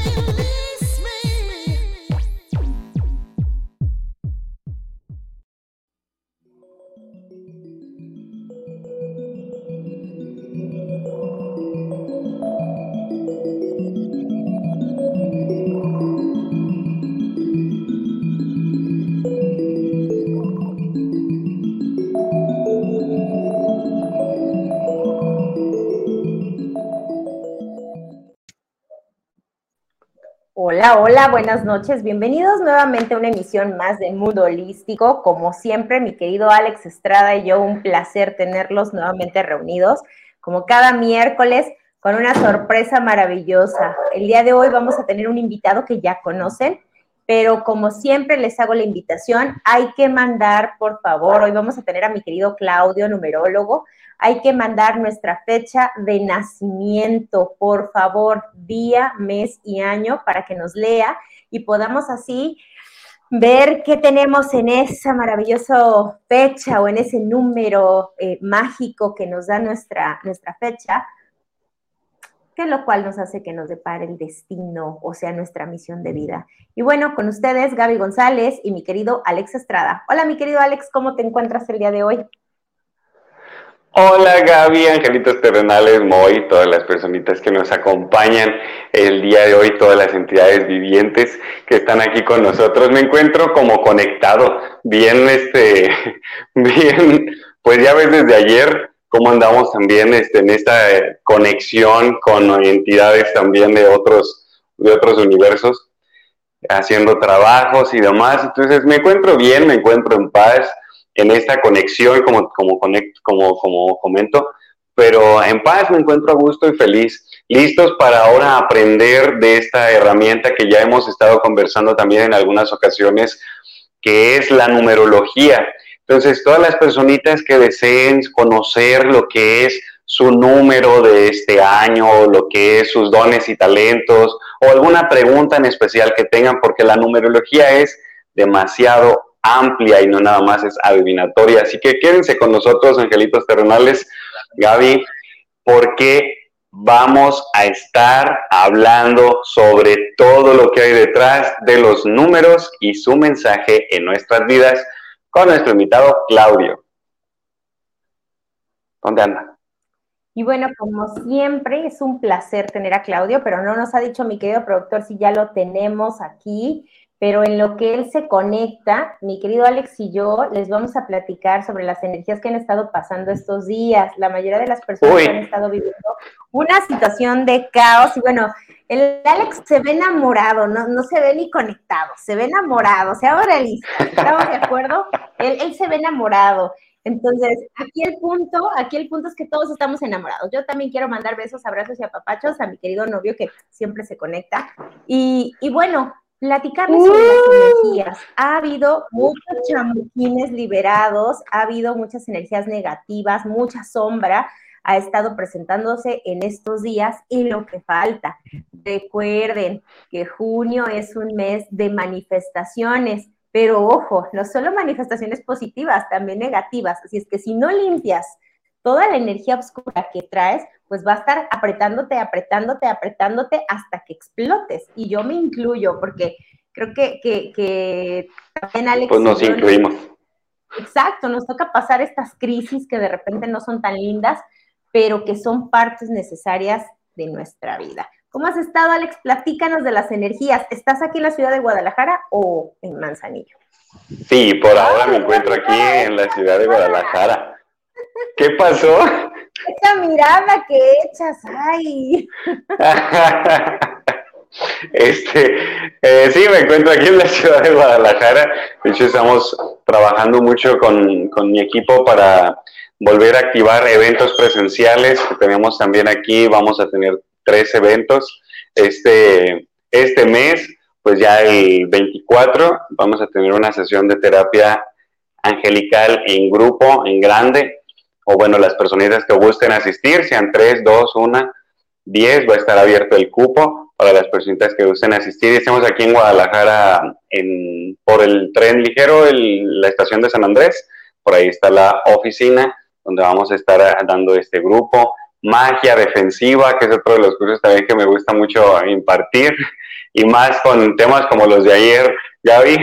feel it. Hola, buenas noches. Bienvenidos nuevamente a una emisión más de Mundo Holístico. Como siempre, mi querido Alex Estrada y yo, un placer tenerlos nuevamente reunidos, como cada miércoles, con una sorpresa maravillosa. El día de hoy vamos a tener un invitado que ya conocen, pero como siempre les hago la invitación, hay que mandar, por favor, hoy vamos a tener a mi querido Claudio, numerólogo, hay que mandar nuestra fecha de nacimiento, por favor, día, mes y año para que nos lea y podamos así ver qué tenemos en esa maravillosa fecha o en ese número eh, mágico que nos da nuestra, nuestra fecha, que lo cual nos hace que nos depare el destino, o sea, nuestra misión de vida. Y bueno, con ustedes, Gaby González y mi querido Alex Estrada. Hola, mi querido Alex, ¿cómo te encuentras el día de hoy? Hola Gaby, angelitos terrenales, Moy, todas las personitas que nos acompañan el día de hoy, todas las entidades vivientes que están aquí con nosotros. Me encuentro como conectado, bien, este, bien, pues ya ves desde ayer cómo andamos también este, en esta conexión con entidades también de otros, de otros universos, haciendo trabajos y demás. Entonces me encuentro bien, me encuentro en paz en esta conexión, como, como, como, como comento, pero en paz me encuentro a gusto y feliz, listos para ahora aprender de esta herramienta que ya hemos estado conversando también en algunas ocasiones, que es la numerología. Entonces, todas las personitas que deseen conocer lo que es su número de este año, lo que es sus dones y talentos, o alguna pregunta en especial que tengan, porque la numerología es demasiado amplia y no nada más es adivinatoria. Así que quédense con nosotros, angelitos terrenales, Gaby, porque vamos a estar hablando sobre todo lo que hay detrás de los números y su mensaje en nuestras vidas con nuestro invitado Claudio. ¿Dónde anda? Y bueno, como siempre, es un placer tener a Claudio, pero no nos ha dicho mi querido productor si ya lo tenemos aquí pero en lo que él se conecta, mi querido Alex y yo les vamos a platicar sobre las energías que han estado pasando estos días. La mayoría de las personas han estado viviendo una situación de caos y bueno, el Alex se ve enamorado, no, no se ve ni conectado, se ve enamorado, sea realista, ¿estamos de acuerdo? Él, él se ve enamorado. Entonces, aquí el punto, aquí el punto es que todos estamos enamorados. Yo también quiero mandar besos, abrazos y apapachos a mi querido novio que siempre se conecta. Y, y bueno, platicarles sobre las energías. Ha habido muchos chamuquines liberados, ha habido muchas energías negativas, mucha sombra ha estado presentándose en estos días y lo que falta. Recuerden que junio es un mes de manifestaciones, pero ojo, no solo manifestaciones positivas, también negativas. Así es que si no limpias toda la energía oscura que traes, pues va a estar apretándote, apretándote, apretándote hasta que explotes. Y yo me incluyo porque creo que, que, también Alex... Pues nos incluimos. Exacto, nos toca pasar estas crisis que de repente no son tan lindas, pero que son partes necesarias de nuestra vida. ¿Cómo has estado, Alex? Platícanos de las energías. ¿Estás aquí en la ciudad de Guadalajara o en Manzanillo? Sí, por ahora me encuentro aquí en la ciudad de Guadalajara. ¿Qué pasó? Esa mirada que echas, ay. Este, eh, sí, me encuentro aquí en la ciudad de Guadalajara. De hecho, estamos trabajando mucho con, con, mi equipo para volver a activar eventos presenciales que tenemos también aquí. Vamos a tener tres eventos este, este mes. Pues ya el 24 vamos a tener una sesión de terapia angelical en grupo, en grande, o bueno, las personitas que gusten asistir, sean tres, dos, una, diez, va a estar abierto el cupo para las personitas que gusten asistir. Estamos aquí en Guadalajara en, por el tren ligero, la estación de San Andrés, por ahí está la oficina donde vamos a estar dando este grupo. Magia defensiva, que es otro de los cursos también que me gusta mucho impartir. y más con temas como los de ayer, ya vi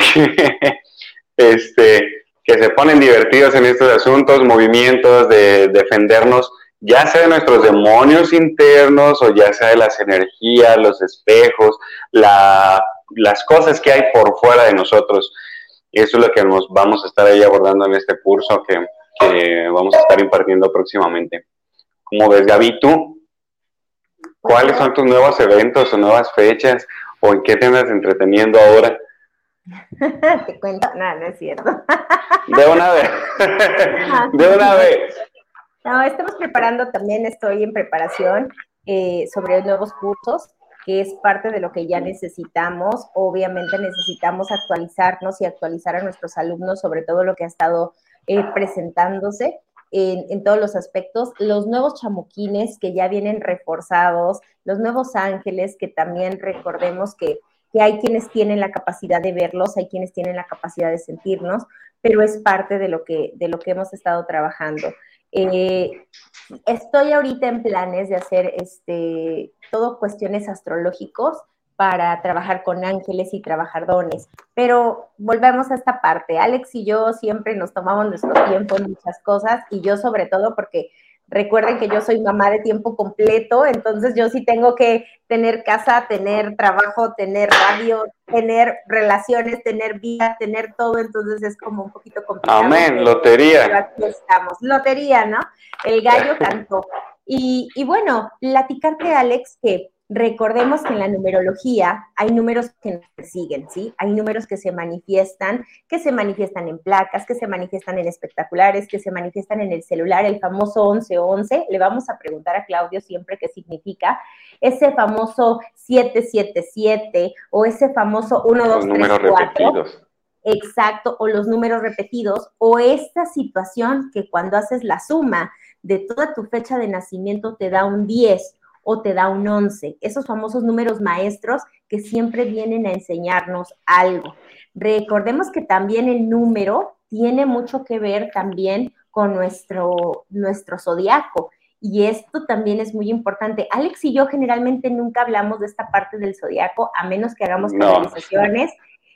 este, que se ponen divertidos en estos asuntos, movimientos de defendernos, ya sea de nuestros demonios internos o ya sea de las energías, los espejos, las cosas que hay por fuera de nosotros. Eso es lo que nos vamos a estar ahí abordando en este curso que, vamos a estar impartiendo próximamente. Como ves, Gaby, tú, ¿cuáles son tus nuevos eventos o nuevas fechas o en qué te andas entreteniendo ahora? Te cuento, no, no es cierto. De una vez. De una vez. No, estamos preparando también, estoy en preparación eh, sobre nuevos cursos, que es parte de lo que ya necesitamos. Obviamente necesitamos actualizarnos y actualizar a nuestros alumnos sobre todo lo que ha estado eh, presentándose. En, en, todos los aspectos, los nuevos chamuquines que ya vienen reforzados, los nuevos ángeles que también recordemos que que hay quienes tienen la capacidad de verlos, hay quienes tienen la capacidad de sentirnos, pero es parte de lo que, de lo que hemos estado trabajando. Eh, estoy ahorita en planes de hacer este, todo cuestiones astrológicos para trabajar con ángeles y trabajar dones. Pero volvemos a esta parte. Alex y yo siempre nos tomamos nuestro tiempo en muchas cosas y yo sobre todo porque Recuerden que yo soy mamá de tiempo completo, entonces yo sí tengo que tener casa, tener trabajo, tener radio, tener relaciones, tener vida, tener todo, entonces es como un poquito complicado. Amén, lotería. aquí estamos, lotería, ¿no? El gallo cantó. Y, y bueno, platicarte, Alex, que Recordemos que en la numerología hay números que nos persiguen, ¿sí? Hay números que se manifiestan, que se manifiestan en placas, que se manifiestan en espectaculares, que se manifiestan en el celular, el famoso 1111. Le vamos a preguntar a Claudio siempre qué significa ese famoso 777 o ese famoso 1, 2, 3, 4. Exacto, o los números repetidos, o esta situación que cuando haces la suma de toda tu fecha de nacimiento te da un 10 o te da un 11, esos famosos números maestros que siempre vienen a enseñarnos algo. Recordemos que también el número tiene mucho que ver también con nuestro, nuestro zodiaco. Y esto también es muy importante. Alex y yo generalmente nunca hablamos de esta parte del zodiaco, a menos que hagamos canalizaciones.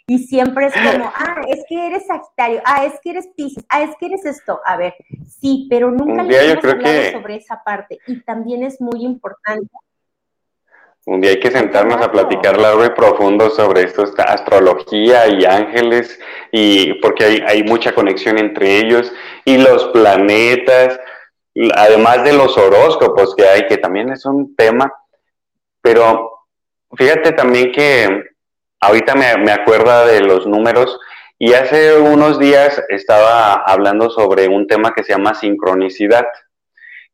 Y siempre es como, ah, es que eres Sagitario, ah, es que eres Pisces, ah, es que eres esto. A ver, sí, pero nunca le hemos hablado sobre esa parte. Y también es muy importante. Un día hay que sentarnos a platicar largo y profundo sobre esto, astrología y ángeles, y porque hay, hay mucha conexión entre ellos y los planetas, además de los horóscopos que hay, que también es un tema, pero fíjate también que ahorita me, me acuerda de los números y hace unos días estaba hablando sobre un tema que se llama sincronicidad,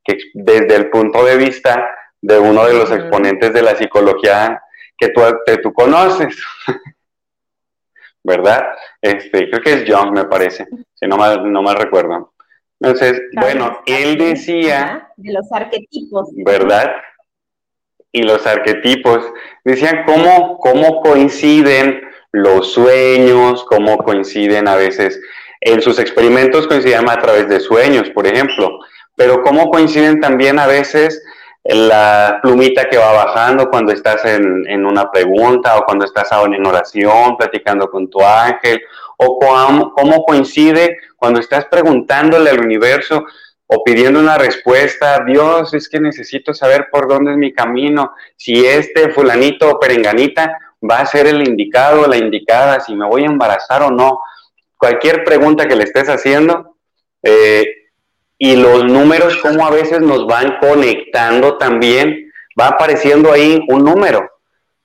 que desde el punto de vista de uno de los exponentes de la psicología que tú, tú conoces, ¿verdad? Este, creo que es John, me parece, si no mal, no mal recuerdo. Entonces, bueno, él decía... De los arquetipos. ¿Verdad? Y los arquetipos. Decían cómo, cómo coinciden los sueños, cómo coinciden a veces, en sus experimentos coincidían a través de sueños, por ejemplo, pero cómo coinciden también a veces la plumita que va bajando cuando estás en, en una pregunta o cuando estás en oración, platicando con tu ángel, o cómo, cómo coincide cuando estás preguntándole al universo, o pidiendo una respuesta, Dios, es que necesito saber por dónde es mi camino, si este fulanito o perenganita va a ser el indicado o la indicada, si me voy a embarazar o no, cualquier pregunta que le estés haciendo, eh, y los números, como a veces nos van conectando también, va apareciendo ahí un número,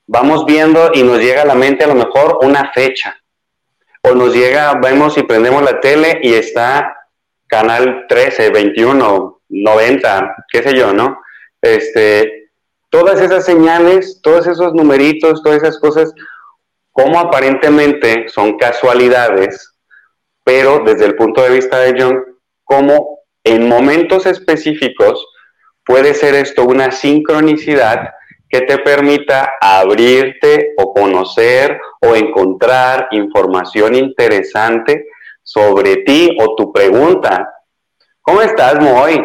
vamos viendo y nos llega a la mente a lo mejor una fecha, o nos llega, vemos y prendemos la tele y está canal 13, 21, 90, qué sé yo, ¿no? Este, todas esas señales, todos esos numeritos, todas esas cosas, como aparentemente son casualidades, pero desde el punto de vista de John, como en momentos específicos puede ser esto una sincronicidad que te permita abrirte o conocer o encontrar información interesante sobre ti o tu pregunta. ¿Cómo estás, Moy?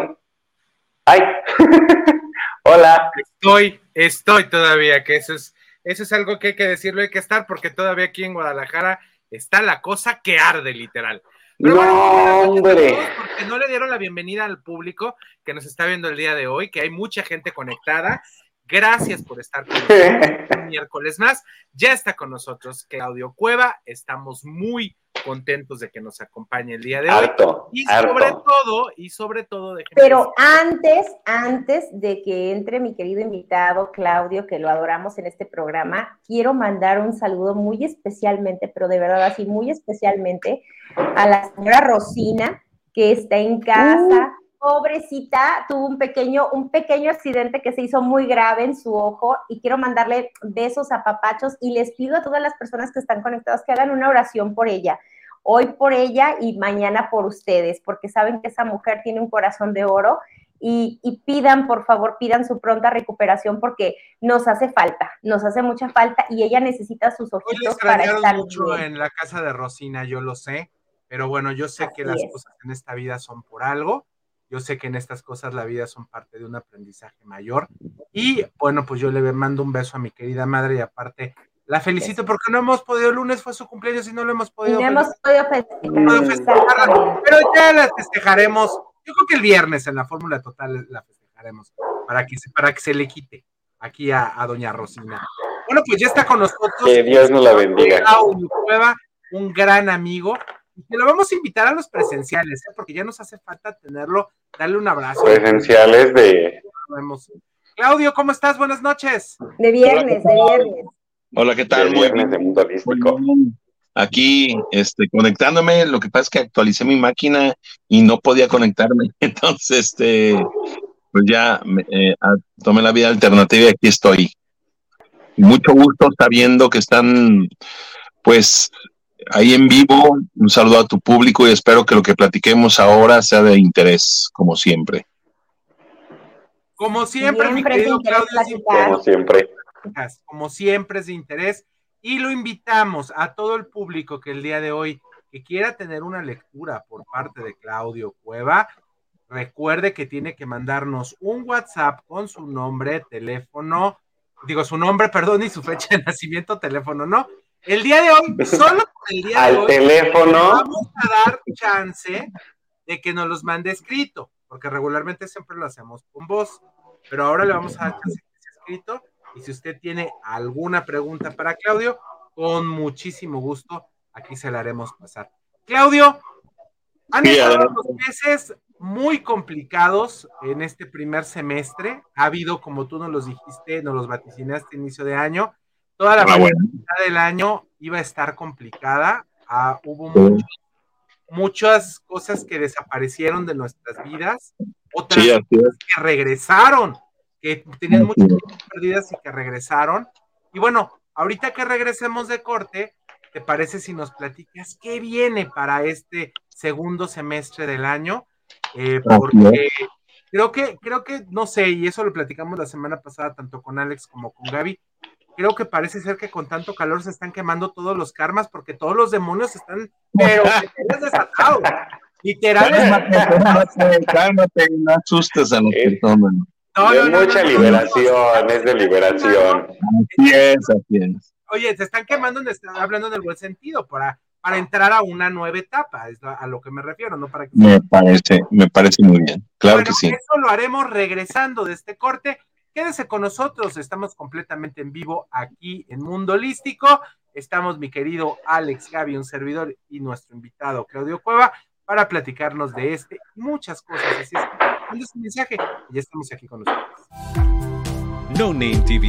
Ay, hola. Estoy, estoy todavía, que eso es, Eso es algo que hay que decirlo, hay que estar, porque todavía aquí en Guadalajara está la cosa que arde, literal. no, hombre. Porque no le dieron la bienvenida al público que nos está viendo el día de hoy, que hay mucha gente conectada. Gracias por estar con nosotros un miércoles más. Ya está con nosotros Claudio Cueva. Estamos muy contentos de que nos acompañe el día de hoy. y sobre todo, y sobre todo, Pero antes, antes de que entre mi querido invitado Claudio, que lo adoramos en este programa, quiero mandar un saludo muy especialmente, pero de verdad así, muy especialmente a la señora Rosina, que está en casa. Uh pobrecita, tuvo un pequeño, un pequeño accidente que se hizo muy grave en su ojo y quiero mandarle besos a papachos y les pido a todas las personas que están conectadas que hagan una oración por ella. Hoy por ella y mañana por ustedes, porque saben que esa mujer tiene un corazón de oro y, pidan, por favor, pidan su pronta recuperación porque nos hace falta, nos hace mucha falta y ella necesita sus ojitos para estar mucho en la casa de Rosina, yo lo sé, pero bueno, yo sé que las cosas en esta vida son por algo yo sé que en estas cosas la vida son parte de un aprendizaje mayor. Y bueno, pues yo le mando un beso a mi querida madre y aparte la felicito porque no hemos podido, el lunes fue su cumpleaños y no lo hemos podido. No hemos podido festejar. Pero ya la festejaremos. Yo creo que el viernes en la Fórmula Total la festejaremos para que se, para que se le quite aquí a, doña Rosina. Bueno, pues ya está con nosotros. Que Dios nos la bendiga. Un gran amigo y lo vamos a invitar a los presenciales, ¿eh? porque ya nos hace falta tenerlo, darle un abrazo. Presenciales de... Claudio, ¿cómo estás? Buenas noches. De viernes, de viernes. Hola, ¿qué tal? De viernes de mundo holístico. Aquí, este, conectándome, lo que pasa es que actualicé mi máquina y no podía conectarme. Entonces, este, pues ya eh, tomé la vida alternativa y aquí estoy. Mucho gusto sabiendo que están, pues, ahí en vivo. Un saludo a tu público y espero que lo que platiquemos ahora sea de interés, como siempre. Como siempre, mi querido Claudio. Como siempre. Como siempre es de interés. Y lo invitamos a todo el público que el día de hoy que quiera tener una lectura por parte de Claudio Cueva, recuerde que tiene que mandarnos un WhatsApp con su nombre, teléfono, digo su nombre, perdón, y su fecha de nacimiento, teléfono, ¿no? El día de hoy, solo el día Al de hoy, teléfono. vamos a dar chance de que nos los mande escrito, porque regularmente siempre lo hacemos con voz, pero ahora le vamos a dar chance de que sea escrito. Y si usted tiene alguna pregunta para Claudio, con muchísimo gusto, aquí se la haremos pasar. Claudio, han estado los meses muy complicados en este primer semestre. Ha habido, como tú nos los dijiste, nos los vaticinaste inicio de año, Toda la ah, del año iba a estar complicada. Ah, hubo muchas cosas que desaparecieron de nuestras vidas, otras que regresaron, que tenían muchas perdidas y que regresaron. Y bueno, ahorita que regresemos de corte, ¿te parece si nos platicas qué viene para este segundo semestre del año? Eh, porque creo que, creo que, no sé, y eso lo platicamos la semana pasada tanto con Alex como con Gaby, creo que parece ser que con tanto calor se están quemando todos los karmas porque todos los demonios están, pero desatados. Literalmente. Cálmate, no asustes a los que toman. No, no, no, mucha liberación, es de liberación. Así es, así es. Oye, se están quemando, hablando en el buen sentido, para, para entrar a una nueva etapa, es a lo que me refiero, no para que... Me parece, me parece muy bien, claro que sí. Eso lo haremos regresando de este corte. Quédese con nosotros, estamos completamente en vivo aquí en Mundo Holístico. Estamos mi querido Alex Gaby, un servidor, y nuestro invitado Claudio Cueva para platicarnos de este y muchas cosas. Así es, es un mensaje y ya estamos aquí con nosotros. No Name TV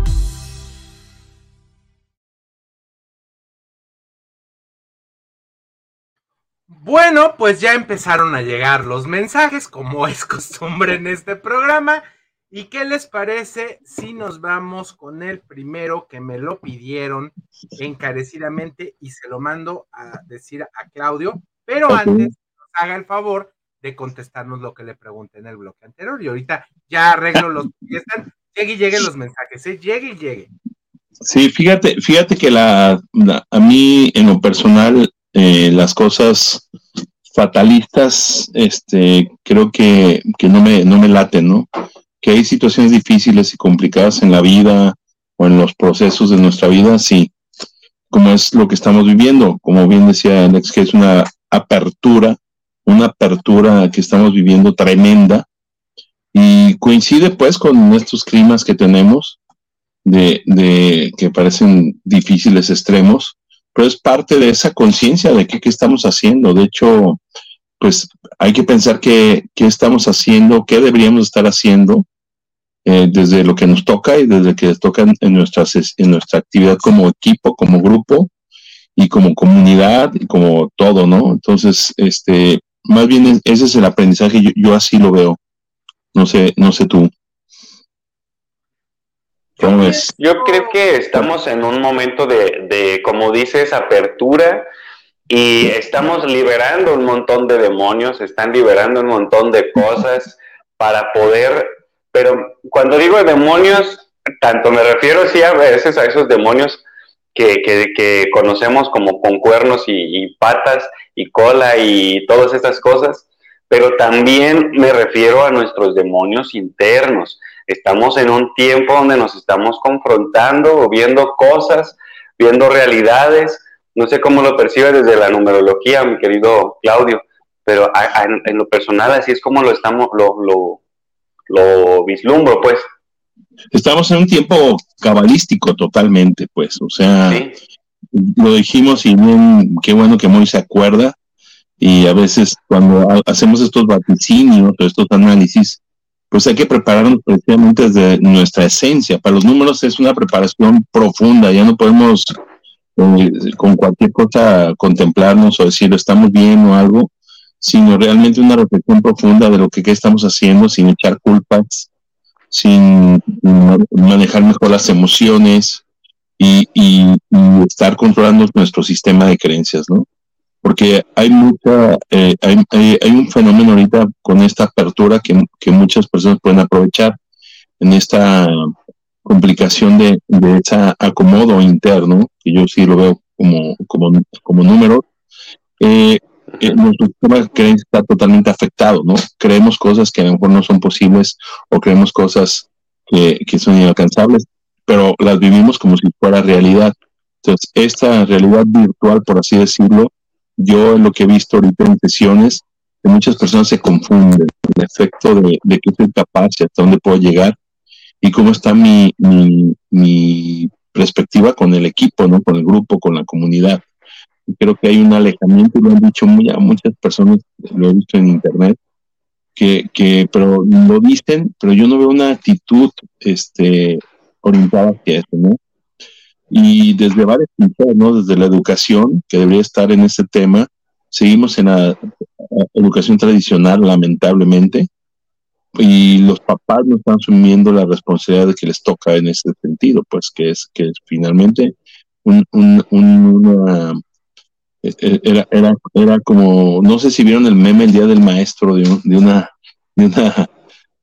Bueno, pues ya empezaron a llegar los mensajes, como es costumbre en este programa. ¿Y qué les parece si nos vamos con el primero que me lo pidieron encarecidamente y se lo mando a decir a Claudio? Pero antes nos haga el favor de contestarnos lo que le pregunté en el bloque anterior. Y ahorita ya arreglo los que están. Llegue y lleguen los mensajes, ¿eh? llegue y llegue. Sí, fíjate, fíjate que la, la- a mí en lo personal eh, las cosas fatalistas, este, creo que, que no me, no me laten, ¿no? Que hay situaciones difíciles y complicadas en la vida o en los procesos de nuestra vida, sí, como es lo que estamos viviendo, como bien decía Alex, que es una apertura, una apertura que estamos viviendo tremenda y coincide pues con estos climas que tenemos de, de que parecen difíciles extremos, pero es parte de esa conciencia de qué, qué estamos haciendo. De hecho, pues hay que pensar qué, qué estamos haciendo, qué deberíamos estar haciendo eh, desde lo que nos toca y desde que toca en, nuestras, en nuestra actividad como equipo, como grupo y como comunidad y como todo, ¿no? Entonces, este, más bien es- ese es el aprendizaje, yo, yo así lo veo. No sé, no sé tú. Yo creo que estamos en un momento de, de, como dices, apertura y estamos liberando un montón de demonios, están liberando un montón de cosas para poder, pero cuando digo demonios, tanto me refiero sí a veces a esos demonios que, que, que conocemos como con cuernos y, y patas y cola y todas estas cosas, pero también me refiero a nuestros demonios internos. Estamos en un tiempo donde nos estamos confrontando viendo cosas, viendo realidades. No sé cómo lo percibe desde la numerología, mi querido Claudio, pero a- a- en, lo personal así es como lo estamos, lo, lo, lo vislumbro, pues. Estamos en un tiempo cabalístico totalmente, pues, o sea, Sí, lo dijimos y bien, qué bueno que Moy se acuerda y a veces cuando ha- hacemos estos vaticinios o estos análisis, pues hay que prepararnos precisamente desde nuestra esencia. Para los números es una preparación profunda, ya no podemos eh, con cualquier cosa contemplarnos o decir estamos bien o algo, sino realmente una reflexión profunda de lo que, que estamos haciendo sin echar culpas, sin manejar mejor las emociones y estar controlando nuestro sistema de creencias, ¿no? Porque hay mucha, eh, hay, hay- hay un fenómeno ahorita con esta apertura que, que muchas personas pueden aprovechar en esta complicación de, de ese acomodo interno, que yo sí lo veo como, como, como número, eh, eh, nuestro sistema está totalmente afectado, ¿no? Creemos cosas que a lo mejor no son posibles o creemos cosas que, que son inalcanzables, pero las vivimos como si fuera realidad. Entonces, esta realidad virtual, por así decirlo, yo lo que he visto ahorita en sesiones, que muchas personas se confunden el efecto de, de qué soy capaz y hasta dónde puedo llegar y cómo está mi, mi, perspectiva con el equipo, ¿no? Con el grupo, con la comunidad. creo que hay un alejamiento, lo han dicho muchas personas, lo he visto en internet, que, que, pero lo dicen, pero yo no veo una actitud este, orientada hacia eso, ¿no? Y desde varios puntos, ¿no? Desde la educación, que debería estar en ese tema, seguimos en la educación tradicional, lamentablemente, y los papás no están asumiendo la responsabilidad de que les toca en ese sentido, pues que es que es finalmente un, un, una, e, e, era, era, era como, no sé si vieron el meme el día del maestro de, de, una, de una,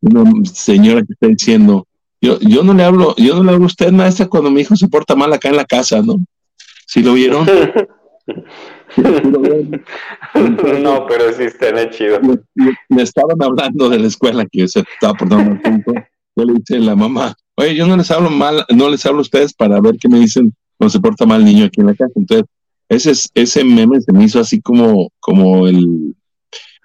una señora que está diciendo, yo, yo no le hablo, yo no le hablo a usted, maestra, cuando mi hijo se porta mal acá en la casa, ¿no? ¿Sí lo vieron? no, pero sí está chido. Me, estaban hablando de la escuela que se estaba portando mal punto. Yo le dije a la mamá, oye, yo no les hablo mal, no les hablo a ustedes para ver qué me dicen cuando se porta mal el niño aquí en la casa. Entonces, ese, ese meme se me hizo así como, como el,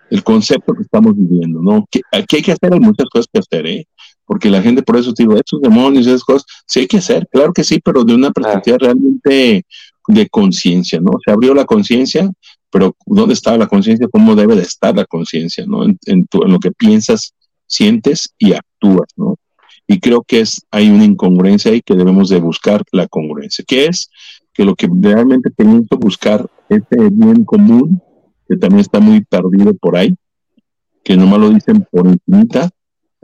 el concepto que estamos viviendo, ¿no? Que aquí hay que hacer, hay muchas cosas que hacer, ¿eh? Porque la gente, por eso te digo, esos demonios, esas cosas, sí hay que hacer, claro que sí, pero de una perspectiva realmente de conciencia, ¿no? Se abrió la conciencia, pero ¿dónde está la conciencia? ¿Cómo debe de estar la conciencia, ¿no? En, en, lo que piensas, sientes y actúas, ¿no? Y creo que es, hay una incongruencia ahí que debemos de buscar la congruencia, que es que lo que realmente tenemos que buscar ese bien común, que también está muy perdido por ahí, que nomás lo dicen por infinita,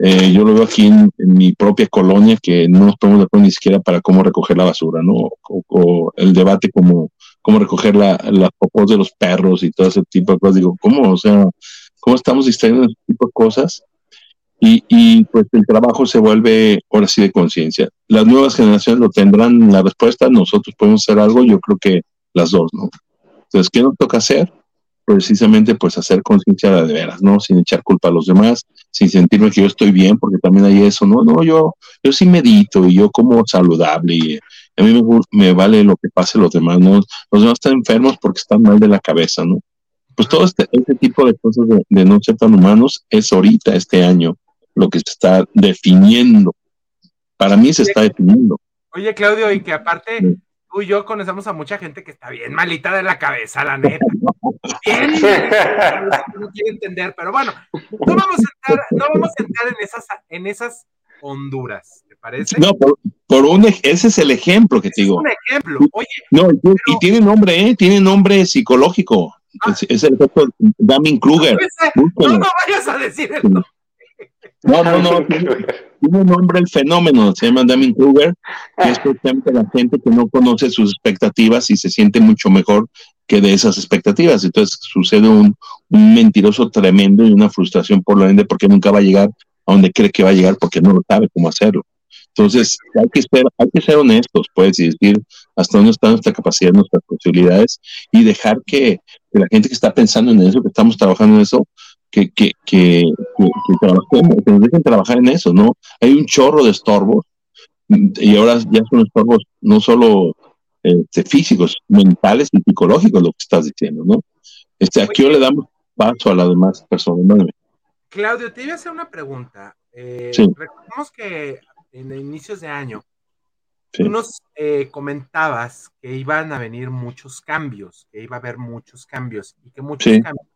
eh, yo lo veo aquí en, mi propia colonia que no nos ponemos de acuerdo ni siquiera para cómo recoger la basura, ¿no? O, el debate como cómo recoger la, las popos de los perros y todo ese tipo de cosas. Digo, ¿cómo? O sea, ¿cómo estamos distrayendo ese tipo de cosas? Y, y pues el trabajo se vuelve ahora sí de conciencia. Las nuevas generaciones lo tendrán la respuesta, nosotros podemos hacer algo, yo creo que las dos, ¿no? Entonces, ¿qué nos toca hacer? Precisamente pues hacer conciencia de veras, ¿no? Sin echar culpa a los demás, sin sentirme que yo estoy bien, porque también hay eso, ¿no? No, yo, yo sí medito y yo como saludable y a mí me, me vale lo que pase los demás, ¿no? Los demás están enfermos porque están mal de la cabeza, ¿no? Pues todo este, este tipo de cosas de, de no ser tan humanos es ahorita, este año, lo que se está definiendo. Para mí se está definiendo. Oye, Claudio, y que aparte tú y yo conocemos a mucha gente que está bien malita de la cabeza, la neta. Bien, no quiere entender, pero bueno, no vamos a entrar, no vamos a entrar en esas, en esas Honduras, ¿te parece? No, por, por un, ese es el ejemplo que te digo. Es un ejemplo, oye. No, pero, y tiene nombre, ¿eh? Tiene nombre psicológico. Ah, es, es, el efecto Damin Kruger. No, no, no vayas a decir eso. No, no, no. Tiene un nombre el fenómeno, se llama Damien Kruger, que es precisamente la gente que no conoce sus expectativas y se siente mucho mejor que de esas expectativas. Entonces sucede un, un mentiroso tremendo y una frustración por lo ende porque nunca va a llegar a donde cree que va a llegar porque no lo sabe cómo hacerlo. Entonces hay que ser, hay que ser honestos, pues, y decir hasta dónde está nuestra capacidad, nuestras posibilidades y dejar que, que la gente que está pensando en eso, que estamos trabajando en eso, que, que, que, que, trabajemos, que nos dejen trabajar en eso, ¿no? Hay un chorro de estorbos y ahora ya son estorbos no solo este, físicos, mentales y psicológicos, lo que estás diciendo, ¿no? Este, aquí le damos paso a las demás personas. ¿no? Claudio, te iba a hacer una pregunta. Eh, Sí. Recordemos que en inicios de año Sí. tú nos eh, comentabas que iban a venir muchos cambios, que iba a haber muchos cambios y que muchos Sí. cambios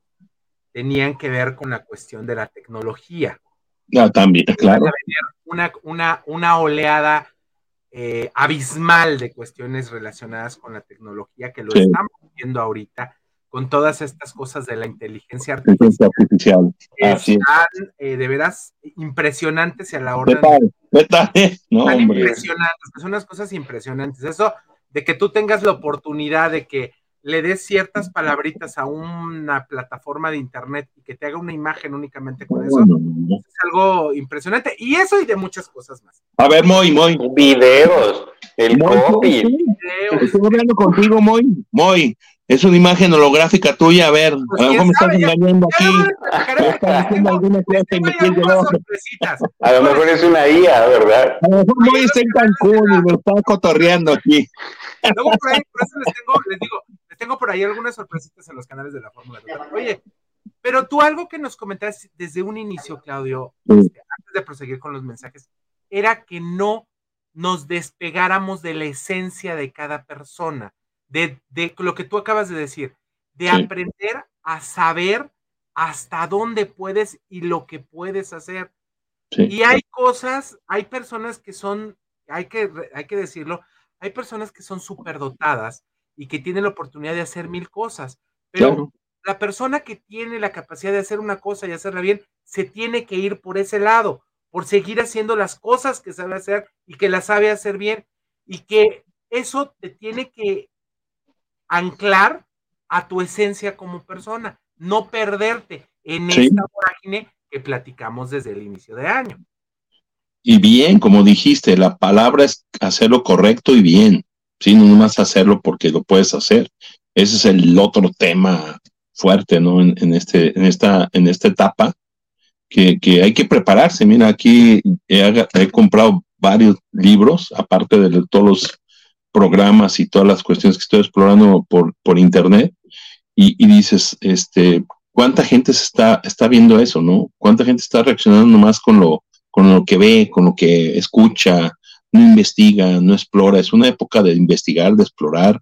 tenían que ver con la cuestión de la tecnología. Ah, también, claro. Una, una, una oleada eh, abismal de cuestiones relacionadas con la tecnología que lo Sí. estamos viendo ahorita con todas estas cosas de la inteligencia Inteligencia artificial artificial. es. están eh, de veras impresionantes y a la. ¿Qué tal? No, impresionantes, son unas cosas impresionantes. Eso de que tú tengas la oportunidad de que le des ciertas palabritas a una plataforma de internet y que te haga una imagen únicamente con eso, No, no, no. es algo impresionante. Y eso y de muchas cosas más. A ver, Moy, Moy. Videos, el Moy, copy. Videos, Estoy hablando contigo, Moy. Moy, es una imagen holográfica tuya. A ver, Pues, a lo mejor me estás engañando ya aquí. sorpresitas. A lo mejor es una IA, ¿verdad? A lo mejor Moy está en Cancún y me lo está cotorreando aquí. Luego por ahí, por eso les tengo, les digo, tengo por ahí algunas sorpresitas en los canales de la Fórmula Total. Oye, pero tú algo que nos comentaste desde un inicio, Claudio, Sí. este, antes de proseguir con los mensajes, era que no nos despegáramos de la esencia de cada persona, de, de lo que tú acabas de decir, de aprender a saber hasta dónde puedes y lo que puedes hacer. Y hay cosas, hay personas que son, hay que, hay que decirlo, hay personas que son superdotadas y que tienen la oportunidad de hacer mil cosas, pero la persona que tiene la capacidad de hacer una cosa y hacerla bien, se tiene que ir por ese lado, por seguir haciendo las cosas que sabe hacer y que las sabe hacer bien, y que eso te tiene que anclar a tu esencia como persona, no perderte en esta vorágine que platicamos desde el inicio de año. Y bien, como dijiste, la palabra es hacerlo correcto y bien, ¿sí? no nomás hacerlo porque lo puedes hacer. Ese es el otro tema fuerte, ¿no? En, este, en, esta, en esta etapa, que, hay que prepararse. Mira, aquí he, comprado varios libros, aparte de todos los programas y todas las cuestiones que estoy explorando por, por internet, y, y dices, este, ¿cuánta gente está, está viendo eso, no? ¿Cuánta gente está reaccionando nomás con lo, con lo que ve, con lo que escucha, no investiga, no explora? Es una época de investigar, de explorar,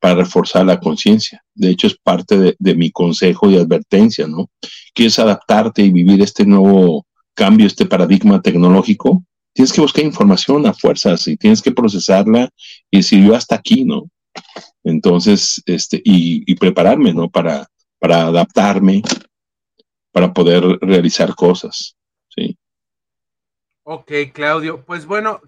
para reforzar la conciencia. De hecho, es parte de, mi consejo y advertencia, ¿no? Quieres adaptarte y vivir este nuevo cambio, este paradigma tecnológico, tienes que buscar información a fuerzas y tienes que procesarla y decir, yo hasta aquí, ¿no? Entonces, este, y, prepararme, ¿no? Para, para adaptarme, para poder realizar cosas. ¿sí? Ok, Claudio. Pues bueno,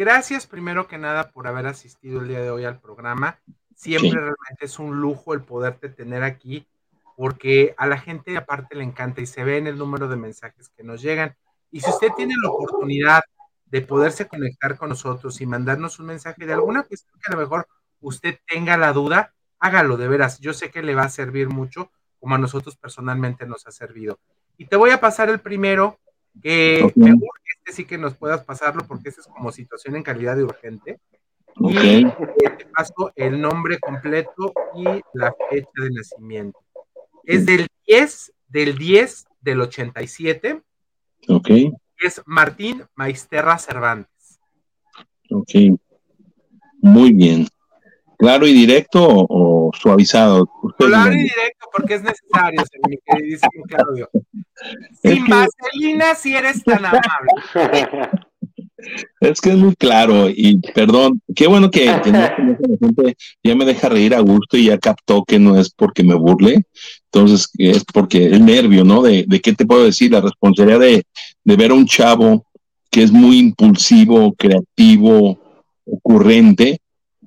gracias primero que nada por haber asistido el día de hoy al programa. Siempre realmente es un lujo el poderte tener aquí, porque a la gente aparte le encanta y se ve en el número de mensajes que nos llegan. Y si usted tiene la oportunidad de poderse conectar con nosotros y mandarnos un mensaje de alguna cuestión que a lo mejor usted tenga la duda, hágalo de veras. Yo sé que le va a servir mucho, como a nosotros personalmente nos ha servido. Y te voy a pasar el primero, que este sí que nos puedas pasarlo, porque este es como situación en calidad de urgente. Y te paso el nombre completo y la fecha de nacimiento. Es del 10 del 10 del 87. Ok. Es Martín Maisterra Cervantes. Ok. Muy bien. ¿Claro y directo o, suavizado? claro y directo, porque es necesario, mi queridísimo Claudio. Sin vaselina, si eres tan amable. Es que es muy claro y perdón, qué bueno que, que la gente ya me deja reír a gusto y ya captó que no es porque me burle, entonces es porque el nervio, ¿no? De, de qué te puedo decir, la responsabilidad de, de ver a un chavo que es muy impulsivo, creativo, ocurrente,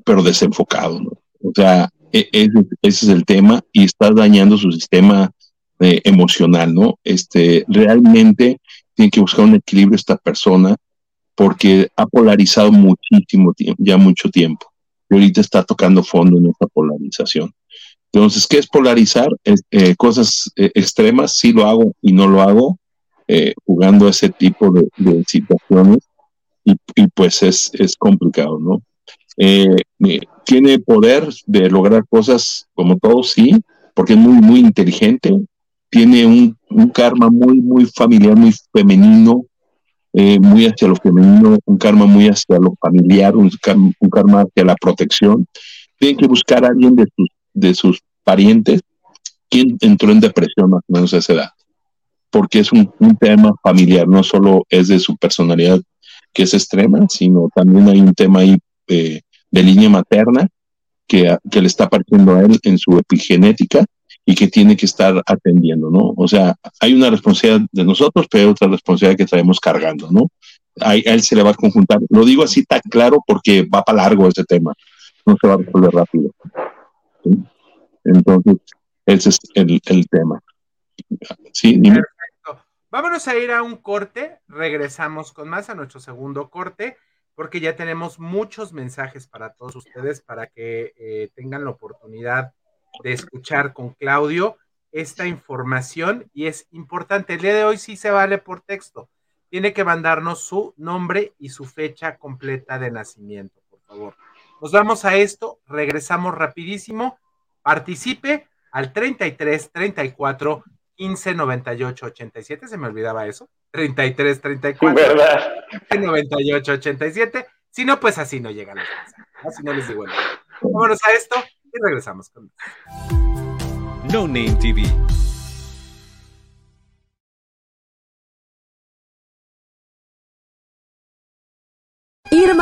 pero desenfocado, ¿no? O sea, e, ese, es el tema y estás dañando su sistema eh, emocional, ¿no? Este, realmente tiene que buscar un equilibrio esta persona porque ha polarizado muchísimo tiempo, ya mucho tiempo. Y ahorita está tocando fondo en esta polarización. Entonces, ¿qué es polarizar? Eh, cosas eh, extremas, sí lo hago y no lo hago, jugando ese tipo de, situaciones y, pues es, es complicado, ¿no? Eh, eh, tiene poder de lograr cosas como todos, sí, porque es muy, muy inteligente, tiene un, karma muy, muy familiar, muy femenino, eh, muy hacia lo femenino, un karma muy hacia lo familiar, un, karma, hacia la protección. Tiene que buscar a alguien de sus, de sus parientes quien entró en depresión más o menos a esa edad, porque es un, un tema familiar, no solo es de su personalidad que es extrema, sino también hay un tema ahí de, línea materna que, que, le está partiendo a él en su epigenética y que tiene que estar atendiendo, ¿no? O sea, hay una responsabilidad de nosotros, pero hay otra responsabilidad que traemos cargando, ¿no? A, él se le va a conjuntar. Lo digo así tan claro porque va para largo ese tema, no se va a resolver rápido. Entonces, ese es el, el tema. Sí, Perfecto. Vámonos a ir a un corte, regresamos con más a nuestro segundo corte porque ya tenemos muchos mensajes para todos ustedes para que eh, tengan la oportunidad de escuchar con Claudio esta información y es importante. El día de hoy sí se vale por texto. Tiene que mandarnos su nombre y su fecha completa de nacimiento, por favor. Nos vamos a esto, regresamos rapidísimo. Participe al 33 34 15 98 87, se me olvidaba eso. 33 34 ¿verdad? 98 87. Si no, pues así no llegan los mensajes. Así no les digo nada. Vámonos a esto y regresamos con No Name TV.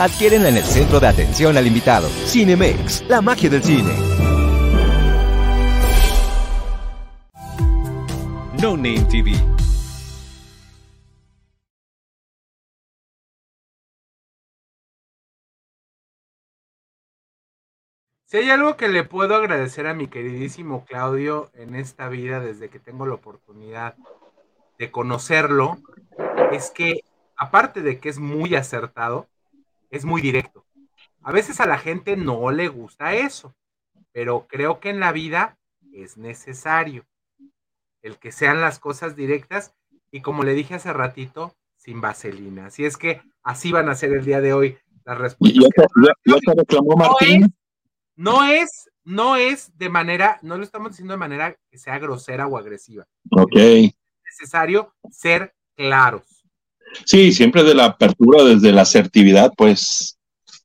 Adquiérenla en el centro de atención al invitado. Cinemex, la magia del cine. No Name TV. Si hay algo que le puedo agradecer a mi queridísimo Claudio en esta vida desde que tengo la oportunidad de conocerlo, es que aparte de que es muy acertado, es muy directo. A veces a la gente no le gusta eso, pero creo que en la vida es necesario el que sean las cosas directas y como le dije hace ratito, sin vaselina. Así es que así van a ser el día de hoy las respuestas. Ya, reclamó Martín. No es, no es de manera, no lo estamos diciendo de manera que sea grosera o agresiva. Ok. Es necesario ser claros. Sí, siempre de la apertura, desde la asertividad, pues,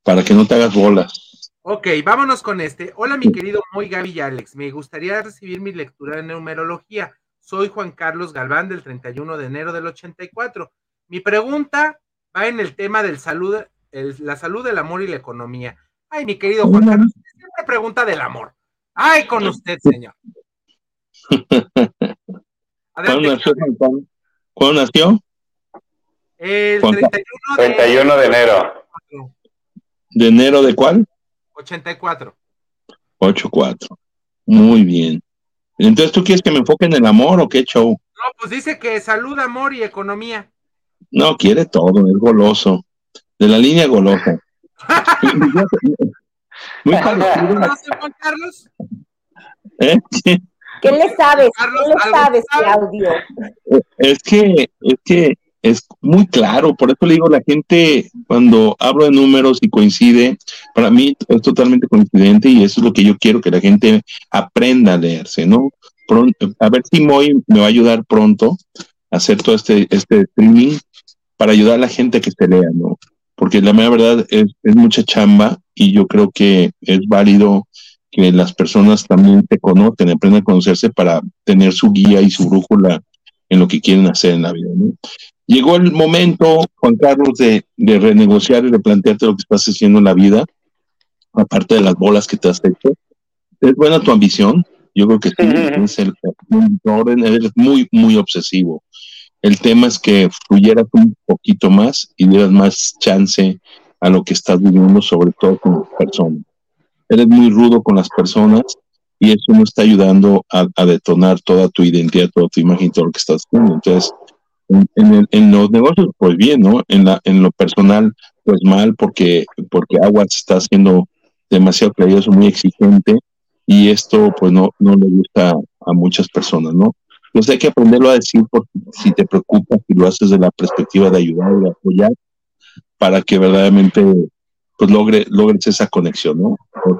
para que no te hagas bolas. Ok, vámonos con este. Hola, mi querido Moy Gaby y Alex. Me gustaría recibir mi lectura de numerología. Soy Juan Carlos Galván del 31 de enero del 84. Mi pregunta va en el tema del salud, el- la salud, el amor y la economía. Ay, mi querido Juan Carlos, siempre pregunta del amor. Ay, con usted, señor. ¿Cuándo nació? ¿Cuándo nació? El Juan 31 de 31 de enero. ¿De enero de cuál? 84. 8-4. Muy bien. Entonces, ¿tú quieres que me enfoque en el amor o qué show? No, pues dice que salud, amor y economía. No, quiere todo, es goloso. De la línea golosa. Muy parecido. ¿Conoce Juan Carlos? ¿eh? ¿Qué le sabes? Carlos, ¿Qué le ¿algo sabes, sabe? Claudio? Es que, es que es muy claro, por eso le digo, la gente cuando hablo de números y coincide, para mí es totalmente coincidente y eso es lo que yo quiero que la gente aprenda a leerse, ¿no? A ver si Moy me va a ayudar pronto a hacer todo este, este streaming para ayudar a la gente a que se lea, ¿no? Porque la mera verdad es, es mucha chamba y yo creo que es válido que las personas también te conozcan, aprendan a conocerse para tener su guía y su brújula en lo que quieren hacer en la vida. ¿no? Llegó el momento, Juan Carlos, de, de renegociar y replantearte lo que estás haciendo en la vida, aparte de las bolas que te has hecho. ¿Es buena tu ambición? Yo creo que sí, eres, el, eres muy, muy obsesivo. El tema es que fluyeras un poquito más y dieras más chance a lo que estás viviendo, sobre todo con las personas. Eres muy rudo con las personas y eso no está ayudando a, a detonar toda tu identidad, toda tu imagen, todo lo que estás haciendo. Entonces, en, los negocios, pues bien, ¿no? En, la, en lo personal, pues mal, porque, porque Aguas está siendo demasiado cariñoso, muy exigente, y esto, pues no, no le gusta a muchas personas, ¿no? Entonces hay que aprenderlo a decir porque si te preocupa, si lo haces de la perspectiva de ayudar y de apoyar, para que verdaderamente pues logre, logres esa conexión, ¿no?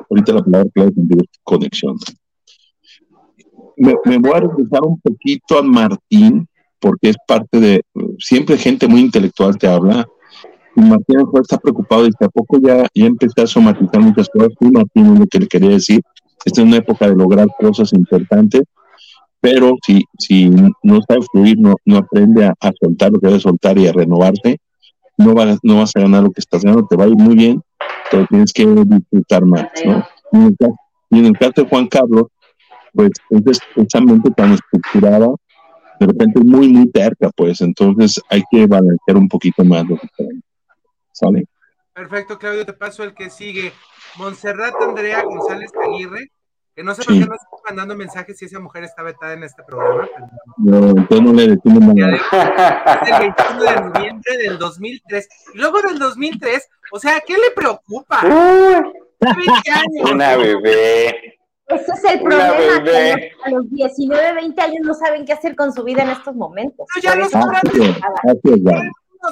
Ahorita la palabra clave es conexión. me, me voy a regresar un poquito a Martín, porque es parte de, siempre gente muy intelectual te habla, y Martín mejor está preocupado, dice, ¿a poco ya, ya empecé a somatizar muchas cosas? Sí, Martín, es lo que le quería decir, esta es una época de lograr cosas importantes, pero si, si no sabe fluir, no, no aprende a, a soltar lo que debe soltar y a renovarse, no, va, no vas a ganar lo que estás ganando, te va a ir muy bien, pero tienes que disfrutar más, ¿no? Y en el caso, en el caso de Juan Carlos, pues es esa mente tan estructurada, de repente es muy, muy terca, pues, entonces hay que balancear un poquito más lo que. ¿Sale? Perfecto, Claudio, te paso el que sigue. Montserrat Andrea González Aguirre, que no sé Sí. por qué no está mandando mensajes si esa mujer está vetada en este programa. pero No, entonces no le decimos nada. Es el 21 de noviembre del 2003. Y luego del 2003, o sea, ¿qué le preocupa? Uy, 20 años. Una bebé. Ese es el problema, que a los, a los 19, 20 años no saben qué hacer con su vida en estos momentos. Pero ya Por no sabrán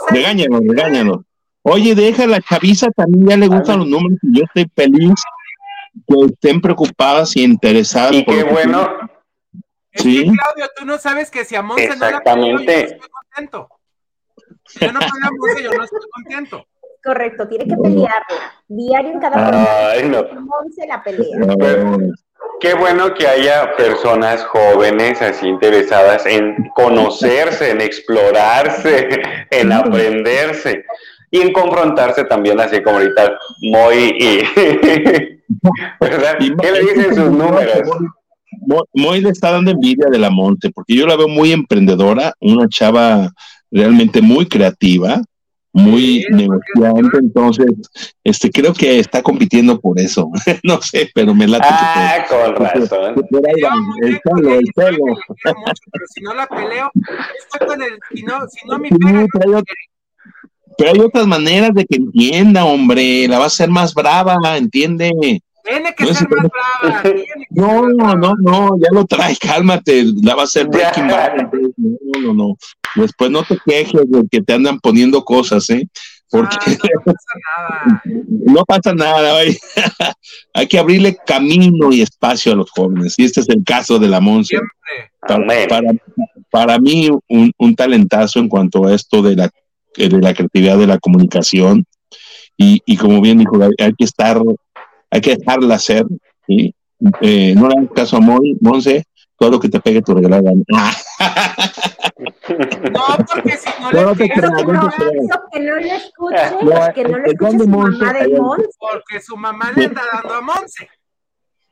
Regáñanos, regáñanos. Oye, deja la chaviza, también ya le gustan los números y yo estoy feliz que estén preocupadas y interesadas. Y por qué bueno, Es Sí. que, Claudio, tú no sabes que si a Monse no la peleo, yo no estoy contento. Si yo no peleo a Monse, yo no estoy contento. Correcto, tiene que pelearlo. Diario en cada programa. Ay, no. Monse la pelea. Qué bueno que haya personas jóvenes así interesadas en conocerse, en explorarse, en aprenderse y en confrontarse también, así como ahorita Moy y... ¿Verdad? ¿Qué le dicen sus números? Mo- Moy le está dando envidia de la Monte, porque yo la veo muy emprendedora, una chava realmente muy creativa, muy Sí, negociante, entonces, este, creo que está compitiendo por eso. no sé, pero me late Ah, con que, razón. va, muy el con pelo, el pelo. pero si no la peleo, estoy con el. Si no, si no mi Sí, pega, ot- pero hay otras maneras de que entienda, hombre, la va a hacer más brava, entiende. Tiene que No, ser más brava. Tiene que No, ser más brava. no, no, ya lo trae, cálmate, la va a hacer. Breaking Bad. No, no, no. Después no te quejes de que te andan poniendo cosas, ¿eh? Porque Ah, no, no pasa nada. no pasa nada, oye. Hay que abrirle camino y espacio a los jóvenes. Y este es el caso de la. Siempre. Para, para, para mí, un, un talentazo en cuanto a esto de la, de la creatividad de la comunicación. Y, y como bien dijo, hay que estar, hay que dejarla hacer. ¿sí? Eh, no le hagas caso a Mon, Monse, todo lo que te pegue tu regalada. Ah, No, porque si no No le te creas, No, que no lo escuche, No, que no lo el escuche su Monse, mamá de Monse. porque su mamá le anda dando a Monse.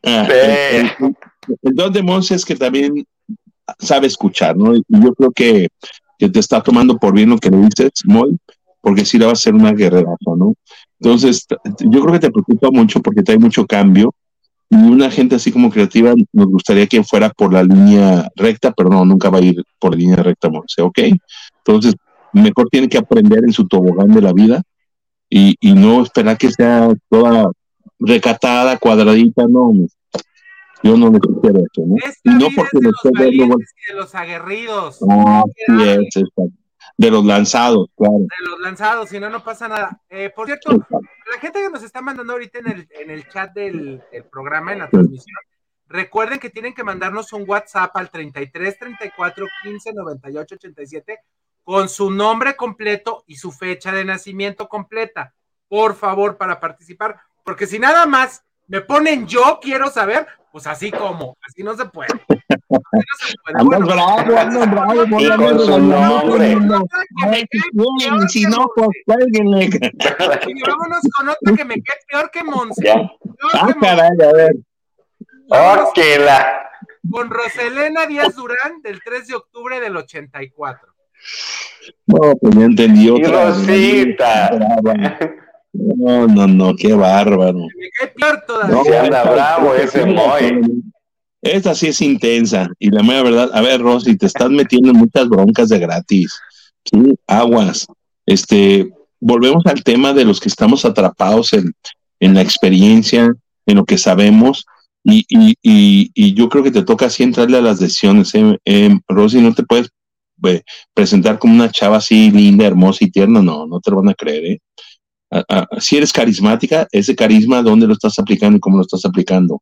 ah, Sí. el, el- el don de Monse es que también sabe escuchar, ¿no? Y yo creo que, que te está tomando por bien lo que le dices, Moy, porque sí la va a ser una guerrerazo, ¿no? Entonces, yo creo que te preocupa mucho porque trae mucho cambio. Y una gente así como creativa nos gustaría que fuera por la línea recta, pero no, nunca va a ir por línea recta, Monse, ¿ok? Entonces, mejor tiene que aprender en su tobogán de la vida y, y no esperar que sea toda recatada, cuadradita, no. Yo no necesito eso, ¿no? Esta Y no porque los viendo, valientes los aguerridos. Ah, sí es, exacto. De los lanzados, claro. de los lanzados, si no, no pasa nada. Eh, por cierto, la gente que nos está mandando ahorita en el, en el chat del, del programa, en la transmisión, recuerden que tienen que mandarnos un WhatsApp al 33 34 15 98 87 con su nombre completo y su fecha de nacimiento completa. Por favor, para participar, porque si nada más me ponen yo quiero saber, pues así como, así no se puede. Andas bravo, andas bravo. Por con la su mierda, nombre. si no, pues cuélguenle. Y vámonos con otra que me quede peor que Monse. Ah, caray, a ver. La... Con Roselena Díaz Durán del 3 de octubre del 84. No, pues ya entendí Y otra. Rosita. No, no, no, qué bárbaro. Me cae peor todavía. No, anda bravo ese Moy. Esta sí es intensa. Y la mera verdad, a ver, Rosy, te estás metiendo en muchas broncas de gratis. Sí, aguas. Este, volvemos al tema de los que estamos atrapados en, en la experiencia, en lo que sabemos. Y, y, y, yo creo que te toca así entrarle a las decisiones. ¿eh? Eh, Rosy, no te puedes eh, presentar como una chava así linda, hermosa y tierna. No, no te lo van a creer. ¿eh? Ah, ah, si eres carismática, ese carisma, ¿dónde lo estás aplicando y cómo lo estás aplicando?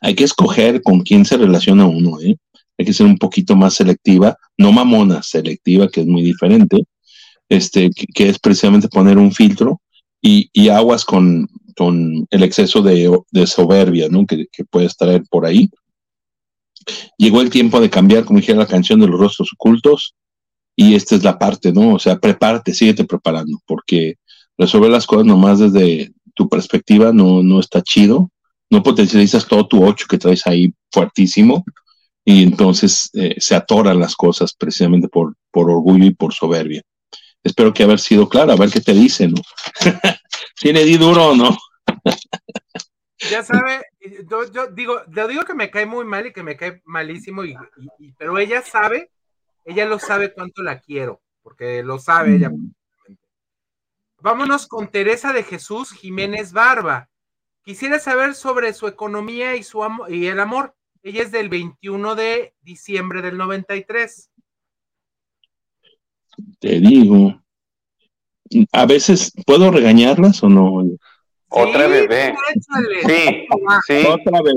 Hay que escoger con quién se relaciona uno, ¿eh? Hay que ser un poquito más selectiva, no mamona, selectiva, que es muy diferente, este, que, es precisamente poner un filtro y, y aguas con, con el exceso de, de soberbia, ¿no? Que, que puedes traer por ahí. Llegó el tiempo de cambiar, como dijera la canción de los rostros ocultos, y esta es la parte, ¿no? O sea, prepárate, síguete preparando, porque resolver las cosas nomás desde tu perspectiva no, no está chido, no potencializas todo tu ocho que traes ahí fuertísimo, y entonces eh, se atoran las cosas precisamente por, por orgullo y por soberbia. Espero que haber sido claro, a ver qué te dice, ¿no? ¿Tiene di duro o no? Ya sabe, yo, yo digo, le digo que me cae muy mal y que me cae malísimo, y, y- y- pero ella sabe, ella lo sabe cuánto la quiero, porque lo sabe ella. Vámonos con Teresa de Jesús Jiménez Barba. Quisiera saber sobre su economía y su amo- y el amor. Ella es del 21 de diciembre del 93. Te digo. A veces, ¿puedo regañarlas o no? Otra bebé. Sí, sí, Otra vez.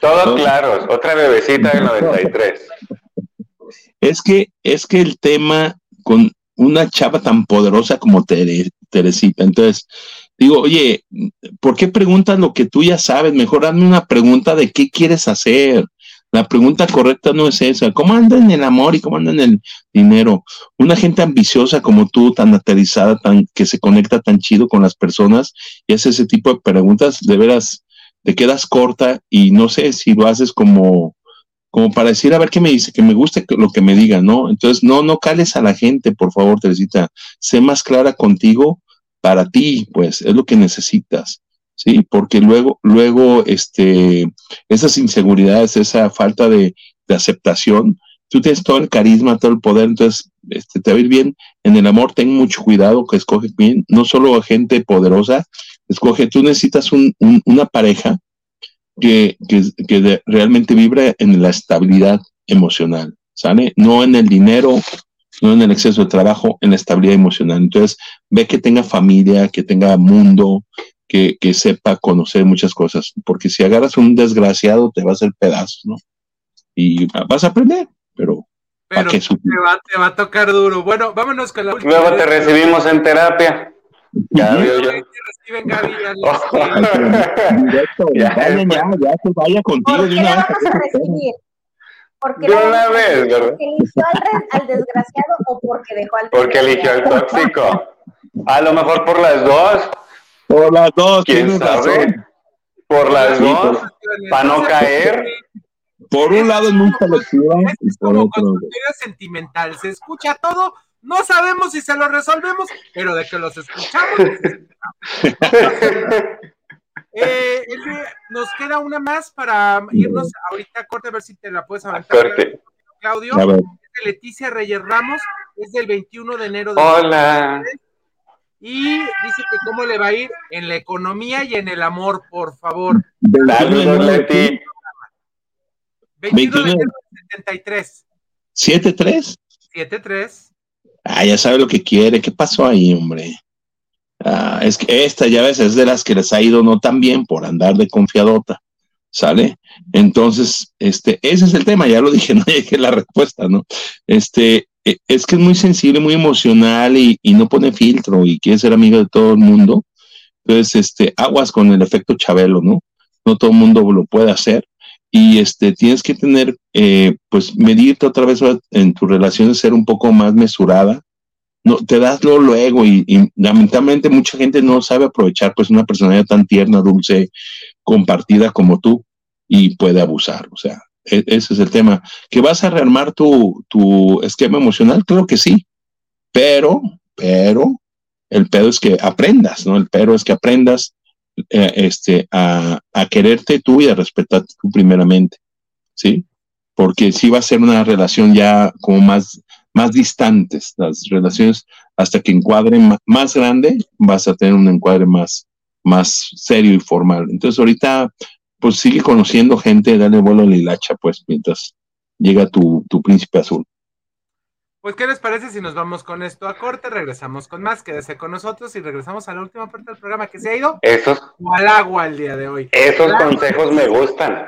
todos claros. Otra bebecita del 93. Es que, es que el tema con una chava tan poderosa como Tere- Teresita, entonces digo, oye, ¿por qué preguntas lo que tú ya sabes? Mejor hazme una pregunta de qué quieres hacer. La pregunta correcta no es esa. ¿Cómo anda en el amor y cómo anda en el dinero? Una gente ambiciosa como tú, tan aterrizada, tan que se conecta tan chido con las personas y hace ese tipo de preguntas, de veras te quedas corta y no sé si lo haces como como para decir, a ver qué me dice, que me guste lo que me diga, ¿no? Entonces, no, no cales a la gente, por favor, Teresita. Sé más clara contigo para ti, pues, es lo que necesitas, ¿sí? Porque luego, luego, este, esas inseguridades, esa falta de, aceptación, tú tienes todo el carisma, todo el poder, entonces, este, te va a ir bien. En el amor, ten mucho cuidado, que escoges bien, no solo a gente poderosa, escoge, tú necesitas un- un- una pareja que, que, realmente vibra en la estabilidad emocional, ¿sale? No en el dinero, no en el exceso de trabajo, en la estabilidad emocional. Entonces, ve que tenga familia, que tenga mundo, que, que sepa conocer muchas cosas, porque si agarras un desgraciado te va a hacer pedazos, ¿no? Y vas a aprender, pero ¿para Pero qué te va, te va a tocar duro. Bueno, vámonos con la última. Luego te recibimos en terapia. Ya yo. Reciben, Gaby, Ya, vayan ya, ya se vaya contigo ¿Por de qué una la a recibir? ¿Porque De la una vamos a vez, recibir ¿verdad? ¿Porque eligió al, al desgraciado o porque dejó al Porque eligió al tóxico. A lo mejor por las dos. Por las dos, ¿Quién sabe? razón. Por las Sí, dos. Para no caer. Por un lado es muy selectiva Es por como consultorio sentimental. Se escucha todo, no sabemos si se lo resolvemos, pero de que los escuchamos. Eh, nos queda una más para irnos ahorita a corte, a ver si te la puedes aventar. Claudio, es de Leticia Reyes Ramos, es del 21 de enero de Hola. y dice que cómo le va a ir en la economía y en el amor, por favor. Saludos, Leti. 21 de 21. enero del 73, 7-3. 7-3. Ah, ya sabe lo que quiere. ¿Qué pasó ahí, hombre? Ah, es que esta ya ves, es de las que les ha ido no tan bien por andar de confiadota. ¿Sale? Entonces, este, ese es el tema, ya lo dije, no dije la respuesta, ¿no? Este, eh, es que es muy sensible, muy emocional y, y no pone filtro y quiere ser amigo de todo el mundo. Entonces, este, aguas con el efecto Chabelo, ¿no? No todo el mundo lo puede hacer. Y este, tienes que tener, eh, pues, medirte otra vez en tu relación, ser un poco más mesurada. No, te das lo luego y, lamentablemente mucha gente no sabe aprovechar pues una personalidad tan tierna, dulce, compartida como tú y puede abusar. O sea, e- ese es el tema. ¿Que vas a rearmar tu, tu esquema emocional? Creo que sí, pero, pero, el pedo es que aprendas, ¿no? El pero es que aprendas eh, este, a, a quererte tú y a respetarte tú primeramente, ¿sí? Porque sí va a ser una relación ya como más, más distantes, las relaciones hasta que encuadren más grande, vas a tener un encuadre más, más serio y formal. Entonces ahorita, pues sigue conociendo gente, dale vuelo a la hilacha, pues, mientras llega tu, tu príncipe azul. Pues, ¿qué les parece si nos vamos con esto a corte? Regresamos con más, quédese con nosotros y regresamos a la última parte del programa que se ha ido Esos, al agua el día de hoy. esos consejos me gustan.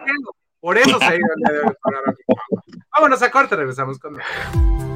Por eso se ha ido el día de hoy el programa. Vámonos a corte, regresamos con más.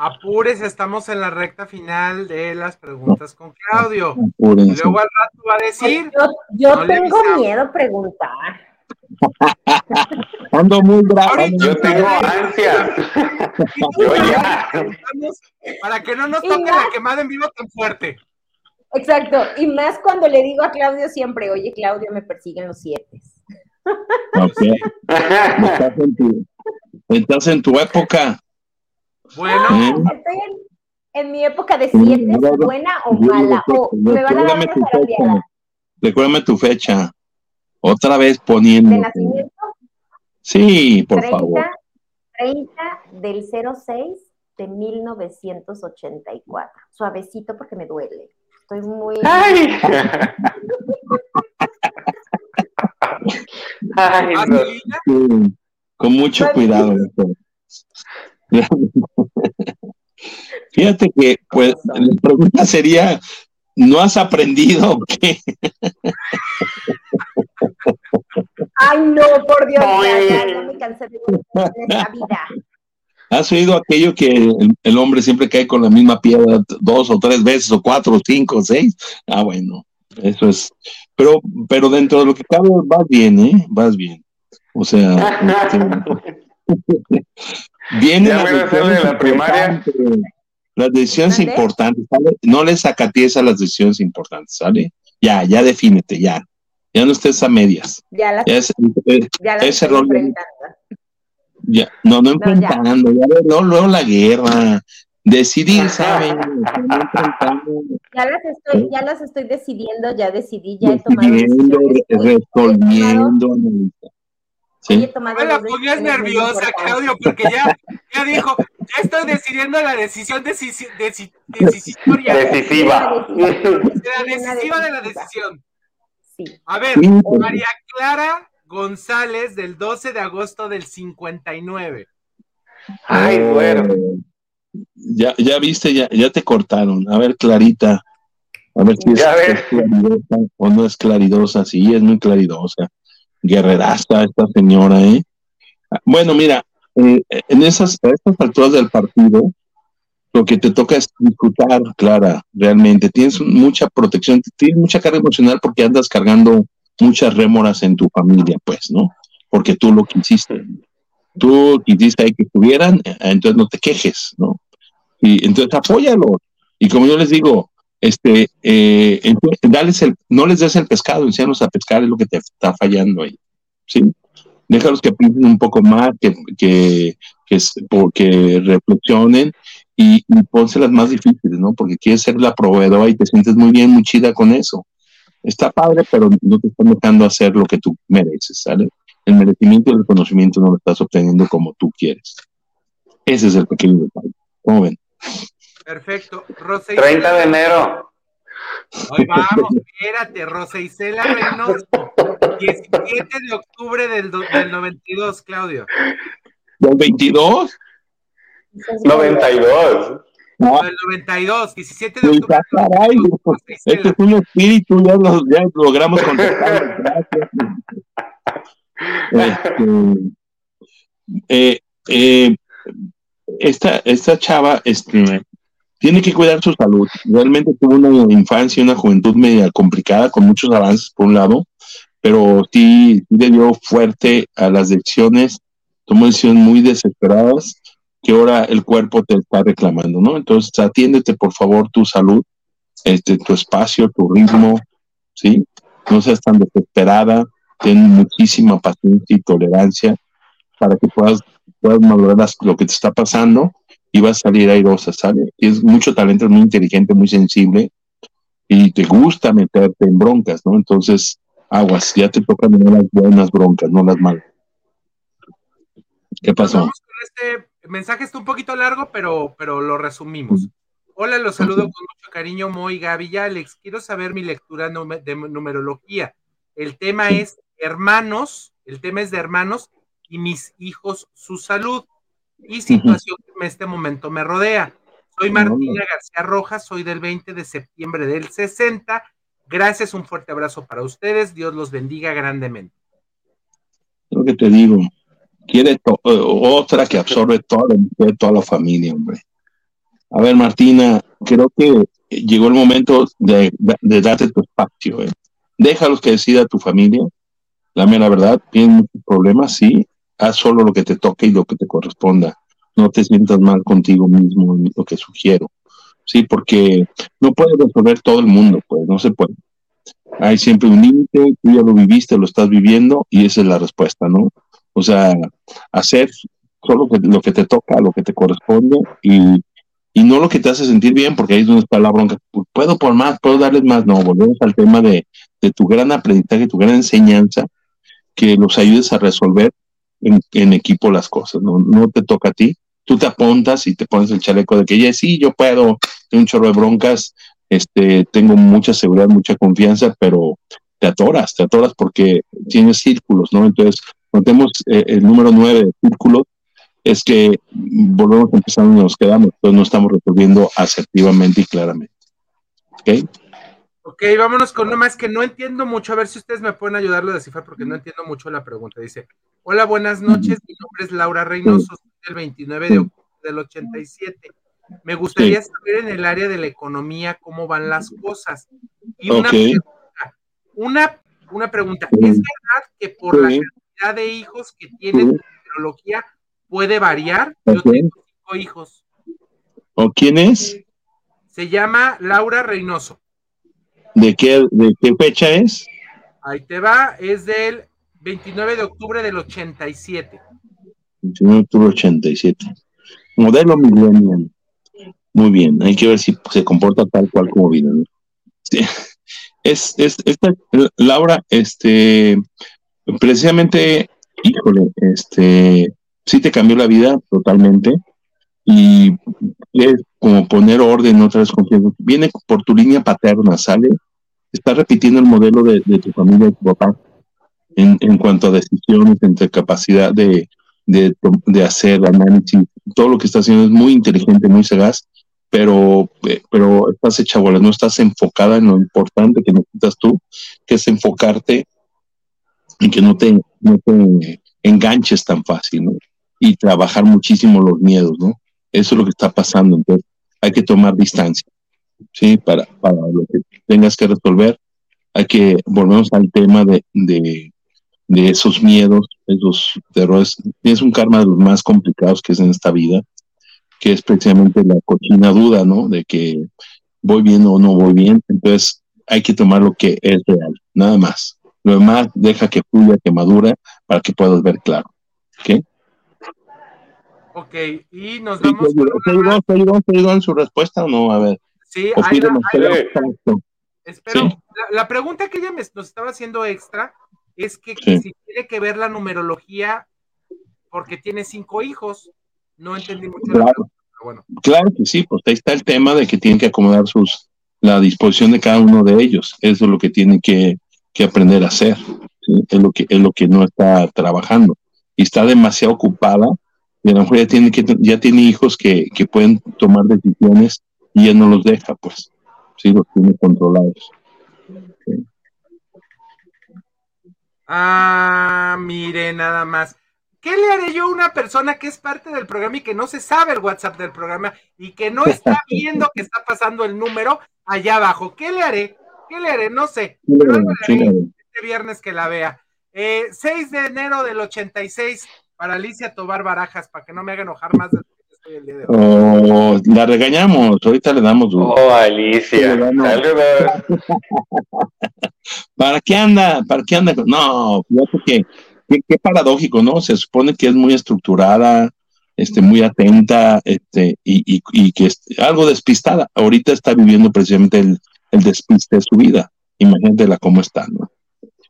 Apures, estamos en la recta final de las preguntas con Claudio. Y Apúrense. luego al rato va a decir. Yo, yo No le tengo miedo a preguntar. Ando muy bravo. Yo tengo ansias. Yo ya. Para que no nos toque más- la quemada en vivo tan fuerte. Exacto. Y más cuando le digo a Claudio siempre, oye, Claudio, me persiguen los siete. Ok. Estás en tu, estás en tu época. Bueno. Estoy en, en mi época de siete, buena o mala. O me van a dar Recuérdame una tu fecha. Recuérdame tu fecha. Otra vez De poniendo. nacimiento, Sí, por 30, favor. 30 del 06 de 1984. Suavecito porque me duele. Estoy muy... Ay. Ay, no. Con mucho cuidado. Fíjate que, pues, la pregunta sería, ¿no has aprendido o qué? Ay, no, por Dios, ya, ya, ya me cansé de esta vida. ¿Has oído aquello que el, el hombre siempre cae con la misma piedra dos o tres veces, o cuatro, o cinco, o seis? Ah, bueno, eso es. Pero, pero dentro de lo que cabe, vas bien, ¿eh? Vas bien. O sea, este, Ya de decisiones la primaria. importantes, Las decisiones importantes, ¿sale? No les sacatees a las decisiones importantes, ¿sale? Ya, ya defínete, ya. Ya no estés a medias. Ya las, Ya es- eh, ya las ese estoy rol ya- no, no ya. enfrentando, ya, no, luego la guerra. Decidir, ¿saben? Ya las estoy, ya las estoy decidiendo, ya decidí, ya he tomado decidiendo, decisiones. resolviendo. Sí. no me la pongas nerviosa. Claudio, porque ya, ya dijo, ya estoy decidiendo la decisión decisi- deci- decisoria, Decisiva. de la decisiva de la decisión. Sí. A ver, María Clara González, del 12 de agosto del 59. Ay, bueno. Ya, ya viste, ya, ya te cortaron. A ver, Clarita. A ver si es claridosa o no es claridosa. Sí, es muy claridosa. Guerreraza esta señora, ¿eh? Bueno, mira, eh, en esas, estas alturas del partido, lo que te toca es disfrutar, Clara, realmente. Tienes mucha protección, tienes mucha carga emocional porque andas cargando muchas rémoras en tu familia, pues, ¿no? Porque tú lo quisiste. Tú quisiste ahí que estuvieran, entonces no te quejes, ¿no? Y entonces apóyalo. Y como yo les digo, este, eh, no les des el pescado, enséñalos a pescar, es lo que te está fallando ahí, ¿sí? Déjalos que piensen un poco más, que, que, que, porque reflexionen y, y pónselas más difíciles, ¿no? Porque quieres ser la proveedora y te sientes muy bien, muy chida con eso. Está padre, pero no te están dejando hacer lo que tú mereces, ¿sale? El merecimiento y el reconocimiento no lo estás obteniendo como tú quieres. Ese es el pequeño detalle. ¿Cómo ven? Perfecto. Rosa 30 de enero. Ahí vamos, espérate, Rosa Isela Reynoso. 17 de octubre del, do- del 92, Claudio. ¿Del 22? 92. No, Del 92, 17 de octubre. caray, este es un espíritu, ya, lo- ya logramos contestar. Gracias. Este, eh, eh, esta, esta chava este, tiene que cuidar su salud. Realmente tuvo una infancia y una juventud media complicada, con muchos avances por un lado, pero sí, sí le dio fuerte a las decisiones, tomó decisiones muy desesperadas que ahora el cuerpo te está reclamando, ¿no? Entonces, atiéndete por favor tu salud, este, tu espacio, tu ritmo, ¿sí? No seas tan desesperada, ten muchísima paciencia y tolerancia para que puedas, puedas valorar lo que te está pasando y vas a salir airosa, ¿sale? Tienes mucho talento, es muy inteligente, muy sensible y te gusta meterte en broncas, ¿no? Entonces, aguas, ya te tocan las buenas broncas, no las malas. ¿Qué pasó? Vamos con este mensaje, está un poquito largo, pero, pero lo resumimos. Hola, los saludo con mucho cariño, Moy, Gaby y Alex. Quiero saber mi lectura de numerología. El tema es hermanos, el tema es de hermanos y mis hijos, su salud y situación este momento me rodea. Soy Martina García Rojas, soy del 20 de septiembre del 60. Gracias, un fuerte abrazo para ustedes. Dios los bendiga grandemente. lo que te digo, quiere eh, otra que absorbe toda la, toda la familia, hombre. A ver, Martina, creo que llegó el momento de, de darte tu espacio. ¿eh? Déjalos que decida tu familia. La mera verdad, tienes muchos problemas, sí. Haz solo lo que te toque y lo que te corresponda. No te sientas mal contigo mismo, es lo que sugiero. Sí, porque no puedes resolver todo el mundo, pues no se puede. Hay siempre un límite, tú ya lo viviste, lo estás viviendo y esa es la respuesta, ¿no? O sea, hacer solo lo que te toca, lo que te corresponde y, y no lo que te hace sentir bien, porque ahí es donde está la bronca. Puedo por más, puedo darles más. No, volvemos al tema de, de tu gran aprendizaje, tu gran enseñanza, que los ayudes a resolver en, en equipo las cosas. ¿no? no te toca a ti. Tú te apuntas y te pones el chaleco de que ya sí, yo puedo, tengo un chorro de broncas, este, tengo mucha seguridad, mucha confianza, pero te atoras, te atoras porque tienes círculos, ¿no? Entonces, cuando tenemos eh, el número 9 de círculos, es que volvemos a empezar donde nos quedamos, entonces no estamos resolviendo asertivamente y claramente. ¿Ok? Ok, vámonos con uno más que no entiendo mucho. A ver si ustedes me pueden ayudarlo a descifrar porque no entiendo mucho la pregunta. Dice: Hola, buenas noches. Mi nombre es Laura Reynoso, del 29 de octubre del 87. Me gustaría saber en el área de la economía cómo van las cosas. Y una pregunta, una, una pregunta. ¿Es verdad que por la cantidad de hijos que tiene Sí. tu numerología puede variar? Yo tengo cinco hijos. ¿O quién es? Se llama Laura Reynoso. ¿De qué, ¿De qué fecha es? Ahí te va, es del 29 de octubre del 87. 29 de octubre 87. Modelo Millennium. Muy bien, hay que ver si se comporta tal cual como vino. ¿no? Sí. Es, es, esta, Laura, este, precisamente, híjole, este, sí te cambió la vida totalmente y es como poner orden otra vez contigo. Viene por tu línea paterna, ¿sale? Está repitiendo el modelo de, tu familia, tu papá, en, en cuanto a decisiones, entre capacidad de, de, de hacer análisis, todo lo que está haciendo es muy inteligente, muy sagaz, pero, eh, pero estás hecha bola, no estás enfocada en lo importante que necesitas tú, que es enfocarte y que no te, no te enganches tan fácil, ¿no? Y trabajar muchísimo los miedos, ¿no? Eso es lo que está pasando, entonces hay que tomar distancia, ¿sí? Para, para lo que tengas que resolver, hay que volvemos al tema de, de, de esos miedos, esos terrores. Es un karma de los más complicados que es en esta vida, que es precisamente la cochina duda, ¿no? De que voy bien o no voy bien. Entonces hay que tomar lo que es real, nada más. Lo demás deja que fluya, que madura, para que puedas ver claro. ¿Ok? Ok, y nos Sí, vamos ¿Te con ayudó, te una ayudó, más. te ayudó, te ayudó en su respuesta o no? A ver. Sí, ahí la- espero. Sí. La, la pregunta que ella me, nos estaba haciendo extra es que, Sí. si tiene que ver la numerología porque tiene cinco hijos. No entendí mucho la Claro. pregunta, pero bueno. Claro que sí, pues ahí está el tema de que tienen que acomodar sus la disposición de cada uno de ellos. Eso es lo que tienen que, que aprender a hacer. ¿sí? Es lo que es lo que no está trabajando y está demasiado ocupada y a lo mejor ya tiene que ya tiene hijos que, que pueden tomar decisiones y ella no los deja, pues. Sí, los tiene controlados. Ah, mire, nada más. ¿Qué le haré yo a una persona que es parte del programa y que no se sabe el WhatsApp del programa y que no está viendo que está pasando el número allá abajo? ¿Qué le haré? ¿Qué le haré? No sé. Pero algo le haré este viernes que la vea. Eh, 6 de enero del 86 para Alicia Tobar Barajas, para que no me haga enojar más de Oh, la regañamos, ahorita le damos duro. Oh, Alicia. ¿Para qué anda? ¿Para qué anda? No, fíjate que qué, qué paradójico, ¿no? Se supone que es muy estructurada, este, muy atenta, este, y, y, y que es algo despistada. Ahorita está viviendo precisamente el, el despiste de su vida. Imagínatela cómo está, ¿no?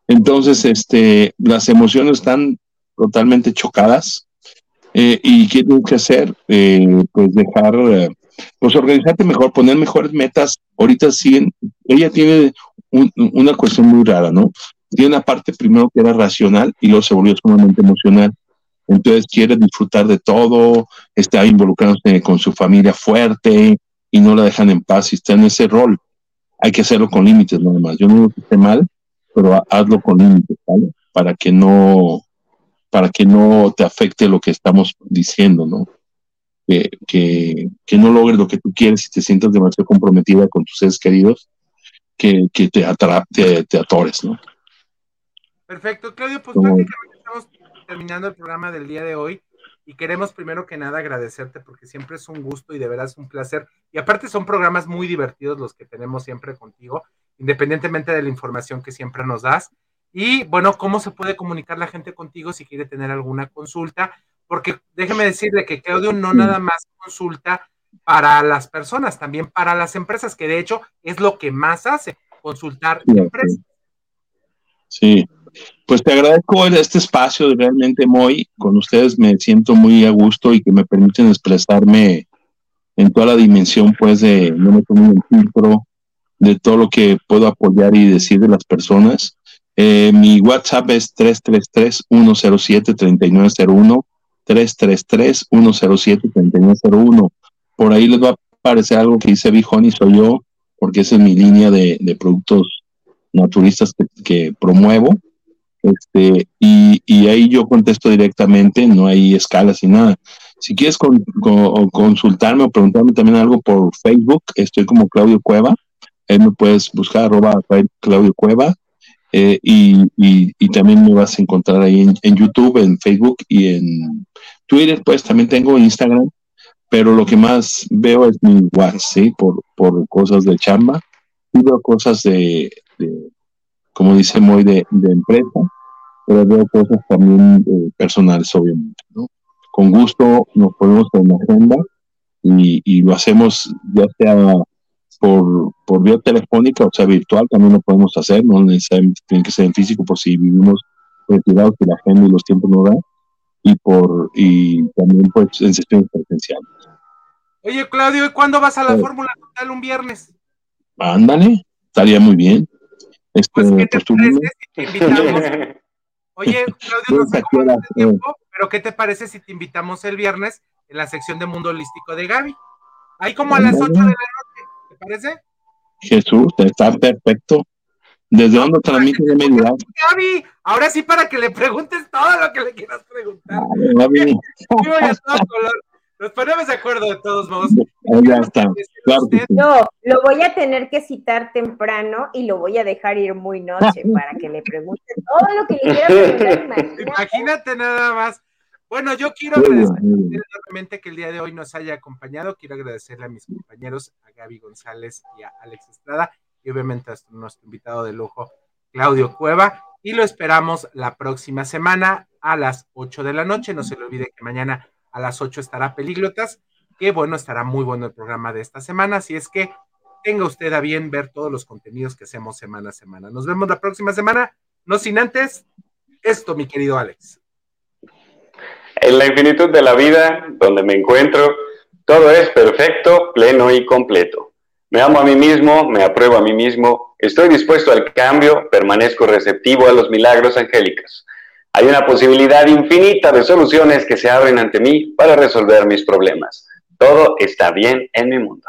Entonces, este, las emociones están totalmente chocadas. Eh, ¿Y qué tienes que hacer? Eh, pues dejar, pues organizarte mejor, poner mejores metas. Ahorita siguen, ella tiene un- una cuestión muy rara, ¿no? Tiene una parte primero que era racional y luego se volvió sumamente emocional. Entonces quiere disfrutar de todo, está involucrándose con su familia fuerte y no la dejan en paz y está en ese rol. Hay que hacerlo con límites nada más. Yo no que esté mal, pero ha- hazlo con límites, ¿vale? Para que no, para que no te afecte lo que estamos diciendo, ¿no? Que, que, que no logres lo que tú quieres y te sientas demasiado comprometida con tus seres queridos, que, que te, atra- te, te atores, ¿no? Perfecto, Claudio, pues Como- prácticamente estamos terminando el programa del día de hoy y queremos primero que nada agradecerte porque siempre es un gusto y de veras un placer. Y aparte son programas muy divertidos los que tenemos siempre contigo, independientemente de la información que siempre nos das. Y bueno, ¿cómo se puede comunicar la gente contigo si quiere tener alguna consulta? Porque déjeme decirle que Claudio no nada más consulta para las personas, también para las empresas, que de hecho es lo que más hace, consultar Sí, empresas. Sí, pues te agradezco este espacio, realmente muy, con ustedes me siento muy a gusto y que me permiten expresarme en toda la dimensión, pues, de, no me tomo un filtro, de todo lo que puedo apoyar y decir de las personas. Eh, mi WhatsApp es 333-107-3901, 333-107-3901. Por ahí les va a aparecer algo que dice Honey, soy yo, porque esa es mi línea de, productos naturistas que, promuevo. Este, y, ahí yo contesto directamente, no hay escalas ni nada. Si quieres consultarme o preguntarme también algo por Facebook, estoy como Claudio Cueva. Ahí me puedes buscar arroba Claudio Cueva. Eh, y, también me vas a encontrar ahí en, en YouTube, en Facebook y en Twitter, pues también tengo Instagram, pero lo que más veo es mi WhatsApp. Por, por cosas de chamba. Y veo cosas de, como dice Moy, de, empresa, pero veo cosas también eh, personales, obviamente, ¿no? Con gusto nos ponemos en la agenda y lo hacemos ya sea por, por vía telefónica o sea virtual, también lo podemos hacer, no necesariamente tiene que ser en físico por si vivimos retirados que la agenda y los tiempos no dan, y por y también pues en sesiones presenciales. Oye, Claudio, ¿y cuándo vas a la Sí. Fórmula Total un viernes? Ándale, estaría muy bien. Este, Pues, ¿qué te pues, tú parece dime. si te invitamos? Oye, Claudio, no Pues, sé ¿a cómo andas de tiempo, pero ¿qué te parece si te invitamos el viernes en la sección de Mundo Holístico de Gaby? Ahí como a las 8 de la noche, ¿te parece? Jesús, está perfecto. ¿Desde dónde transmite de mi? Gaby, ahora sí para que le preguntes todo lo que le quieras preguntar. Gaby. Vivo y a todo color. Nos ponemos de acuerdo de todos modos. Ya está. No, lo voy a tener que citar temprano y lo voy a dejar ir muy noche para que le pregunte todo lo que le quiera preguntar. imagínate. Imagínate nada más. Bueno, yo quiero agradecer bien. enormemente que el día de hoy nos haya acompañado. Quiero agradecerle a mis compañeros, a Gaby González y a Alex Estrada, y obviamente a nuestro invitado de lujo, Claudio Cueva. Y lo esperamos la próxima semana a las 8 de la noche. No se le olvide que mañana a las 8 estará Pelíglotas, que bueno, estará muy bueno el programa de esta semana. Así es que tenga usted a bien ver todos los contenidos que hacemos semana a semana. Nos vemos la próxima semana, no sin antes esto, mi querido Alex. En la infinitud de la vida, donde me encuentro, todo es perfecto, pleno y completo. Me amo a mí mismo, me apruebo a mí mismo, estoy dispuesto al cambio, permanezco receptivo a los milagros angélicos. Hay una posibilidad infinita de soluciones que se abren ante mí para resolver mis problemas. Todo está bien en mi mundo.